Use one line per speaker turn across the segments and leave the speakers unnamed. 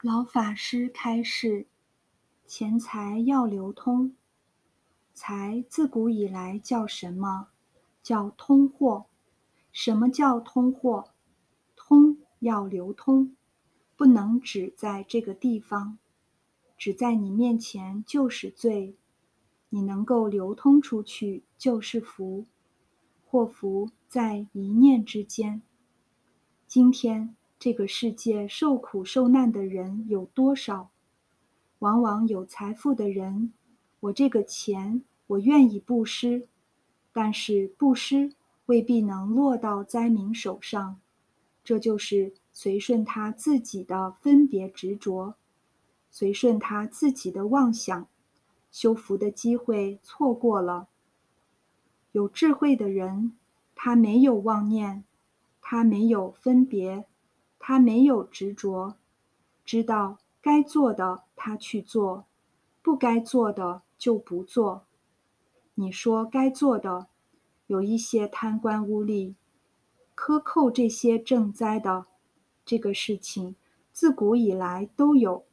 老法师开示：钱财要流通。财自古以来叫什么？叫通货。什么叫通货？通要流通，不能只在这个地方，只在你面前就是罪。你能够流通出去就是福，祸福在一念之间。今天。这个世界受苦受难的人有多少？往往有财富的人，我这个钱我愿意布施，但是布施未必能落到灾民手上，这就是随顺他自己的分别执着，随顺他自己的妄想，修福的机会错过了。有智慧的人，他没有妄念，他没有分别。他没有执着，知道该做的他去做，不该做的就不做。你说该做的，有一些贪官污吏，克扣这些赈灾的，这个事情自古以来都有，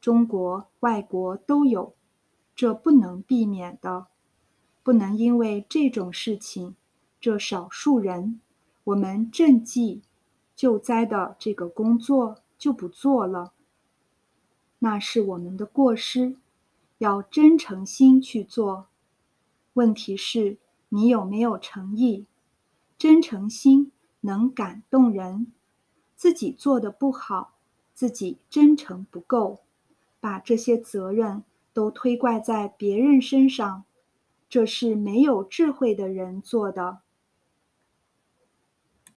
中国、外国都有，这不能避免的，不能因为这种事情，这少数人，我们赈济。救灾的这个工作就不做了，那是我们的过失，要真诚心去做。问题是，你有没有诚意？真诚心能感动人，自己做的不好，自己真诚不够，把这些责任都推怪在别人身上，这是没有智慧的人做的。